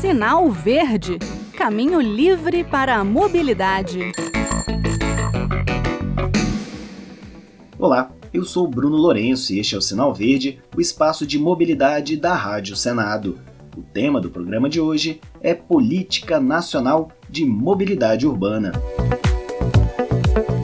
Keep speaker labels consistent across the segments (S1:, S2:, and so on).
S1: Sinal Verde Caminho livre para a mobilidade.
S2: Olá, eu sou Bruno Lourenço e este é o Sinal Verde, o espaço de mobilidade da Rádio Senado. O tema do programa de hoje é Política Nacional de Mobilidade Urbana.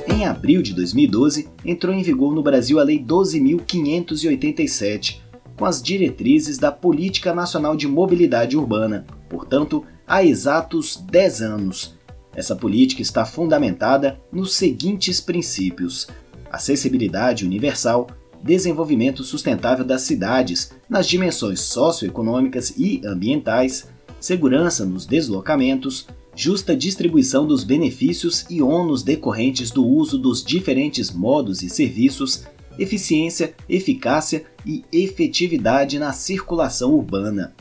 S2: Em abril de 2012, entrou em vigor no Brasil a Lei 12.587, com as diretrizes da Política Nacional de Mobilidade Urbana, portanto, há exatos 10 anos. Essa política está fundamentada nos seguintes princípios: acessibilidade universal, desenvolvimento sustentável das cidades nas dimensões socioeconômicas e ambientais, segurança nos deslocamentos, justa distribuição dos benefícios e ônus decorrentes do uso dos diferentes modos e serviços, eficiência, eficácia e efetividade na circulação urbana.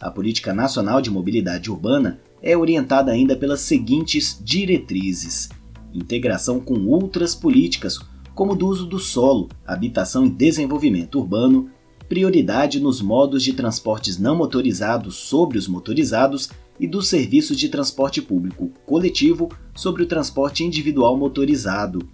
S2: A Política Nacional de Mobilidade Urbana é orientada ainda pelas seguintes diretrizes: integração com outras políticas, como do uso do solo, habitação e desenvolvimento urbano, prioridade nos modos de transportes não motorizados sobre os motorizados e dos serviços de transporte público coletivo sobre o transporte individual motorizado,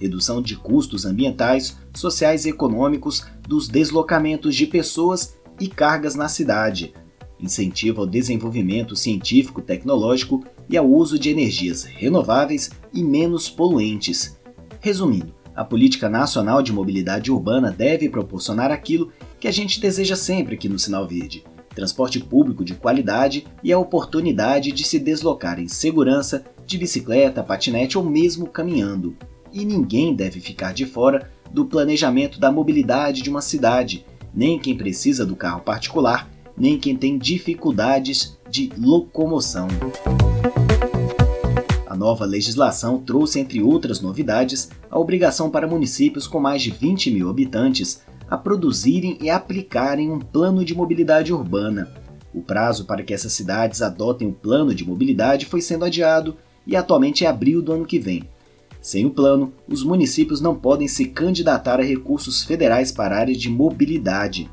S2: redução de custos ambientais, sociais e econômicos dos deslocamentos de pessoas e cargas na cidade, incentivo ao desenvolvimento científico-tecnológico e ao uso de energias renováveis e menos poluentes. Resumindo, a Política Nacional de Mobilidade Urbana deve proporcionar aquilo que a gente deseja sempre aqui no Sinal Verde: transporte público de qualidade e a oportunidade de se deslocar em segurança, de bicicleta, patinete ou mesmo caminhando. E ninguém deve ficar de fora do planejamento da mobilidade de uma cidade, nem quem precisa do carro particular nem quem tem dificuldades de locomoção. A nova legislação trouxe, entre outras novidades, a obrigação para municípios com mais de 20 mil habitantes a produzirem e aplicarem um plano de mobilidade urbana. O prazo para que essas cidades adotem o plano de mobilidade foi sendo adiado e atualmente é abril do ano que vem. Sem o plano, os municípios não podem se candidatar a recursos federais para a área de mobilidade.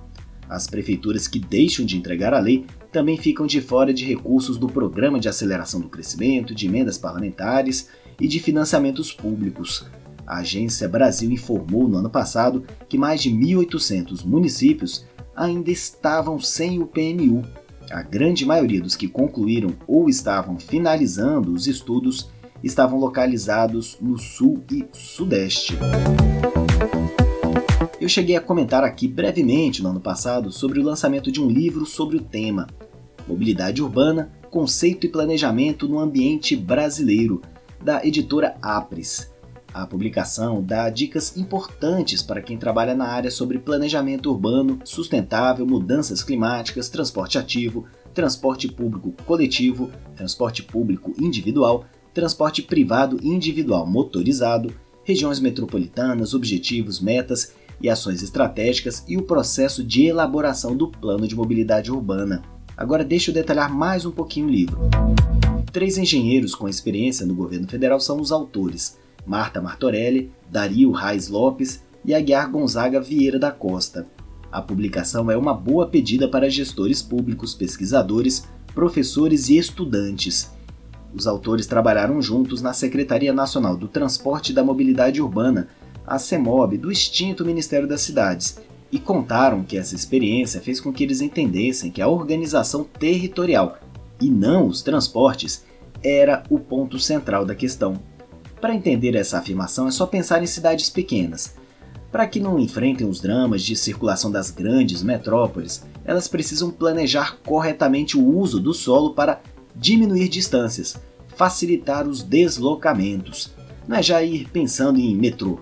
S2: As prefeituras que deixam de entregar a lei também ficam de fora de recursos do Programa de Aceleração do Crescimento, de emendas parlamentares e de financiamentos públicos. A Agência Brasil informou no ano passado que mais de 1.800 municípios ainda estavam sem o PNU. A grande maioria dos que concluíram ou estavam finalizando os estudos estavam localizados no Sul e Sudeste. Eu cheguei a comentar aqui brevemente no ano passado sobre o lançamento de um livro sobre o tema Mobilidade Urbana, Conceito e Planejamento no Ambiente Brasileiro, da editora Apres. A publicação dá dicas importantes para quem trabalha na área sobre planejamento urbano, sustentável, mudanças climáticas, transporte ativo, transporte público coletivo, transporte público individual, transporte privado individual motorizado, regiões metropolitanas, objetivos, metas e ações estratégicas e o processo de elaboração do plano de mobilidade urbana. Agora deixa eu detalhar mais um pouquinho o livro. Três engenheiros com experiência no governo federal são os autores: Marta Martorelli, Dario Reis Lopes e Aguiar Gonzaga Vieira da Costa. A publicação é uma boa pedida para gestores públicos, pesquisadores, professores e estudantes. Os autores trabalharam juntos na Secretaria Nacional do Transporte e da Mobilidade Urbana a CEMOB do extinto Ministério das Cidades e contaram que essa experiência fez com que eles entendessem que a organização territorial e não os transportes era o ponto central da questão. Para entender essa afirmação é só pensar em cidades pequenas. Para que não enfrentem os dramas de circulação das grandes metrópoles, elas precisam planejar corretamente o uso do solo para diminuir distâncias, facilitar os deslocamentos. Não é já ir pensando em metrô,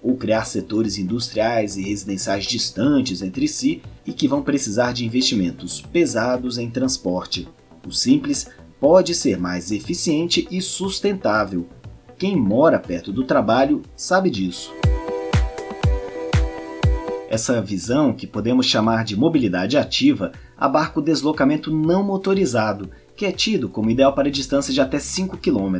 S2: ou criar setores industriais e residenciais distantes entre si e que vão precisar de investimentos pesados em transporte. O simples pode ser mais eficiente e sustentável. Quem mora perto do trabalho sabe disso. Essa visão, que podemos chamar de mobilidade ativa, abarca o deslocamento não motorizado, que é tido como ideal para distâncias de até 5 km,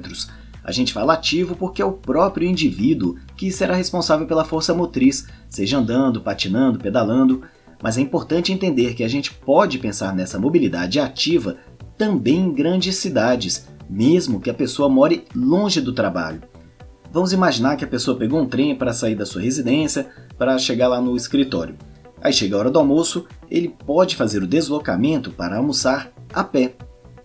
S2: a gente fala ativo porque é o próprio indivíduo que será responsável pela força motriz, seja andando, patinando, pedalando. Mas é importante entender que a gente pode pensar nessa mobilidade ativa também em grandes cidades, mesmo que a pessoa more longe do trabalho. Vamos imaginar que a pessoa pegou um trem para sair da sua residência para chegar lá no escritório. Aí chega a hora do almoço, ele pode fazer o deslocamento para almoçar a pé.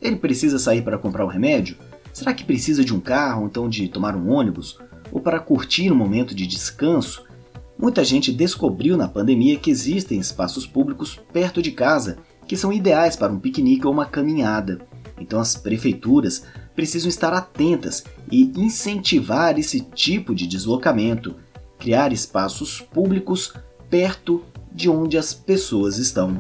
S2: Ele precisa sair para comprar um remédio? Será que precisa de um carro, então de tomar um ônibus? Ou para curtir um momento de descanso? Muita gente descobriu na pandemia que existem espaços públicos perto de casa que são ideais para um piquenique ou uma caminhada. Então as prefeituras precisam estar atentas e incentivar esse tipo de deslocamento, criar espaços públicos perto de onde as pessoas estão.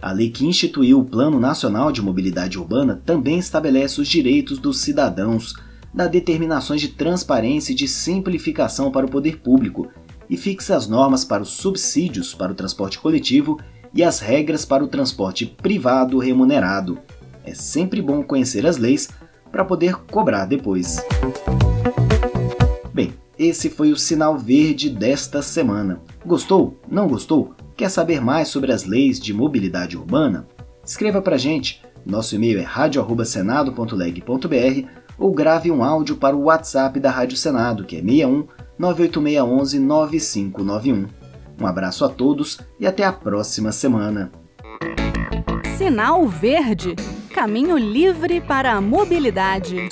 S2: A lei que instituiu o Plano Nacional de Mobilidade Urbana também estabelece os direitos dos cidadãos, dá determinações de transparência e de simplificação para o poder público e fixa as normas para os subsídios para o transporte coletivo e as regras para o transporte privado remunerado. É sempre bom conhecer as leis para poder cobrar depois. Bem, esse foi o sinal verde desta semana. Gostou? Não gostou? Quer saber mais sobre as leis de mobilidade urbana? Escreva para gente. Nosso e-mail é radio@senado.leg.br ou grave um áudio para o WhatsApp da Rádio Senado, que é 61 98611 9591. Um abraço a todos e até a próxima semana.
S1: Sinal Verde Caminho livre para a mobilidade.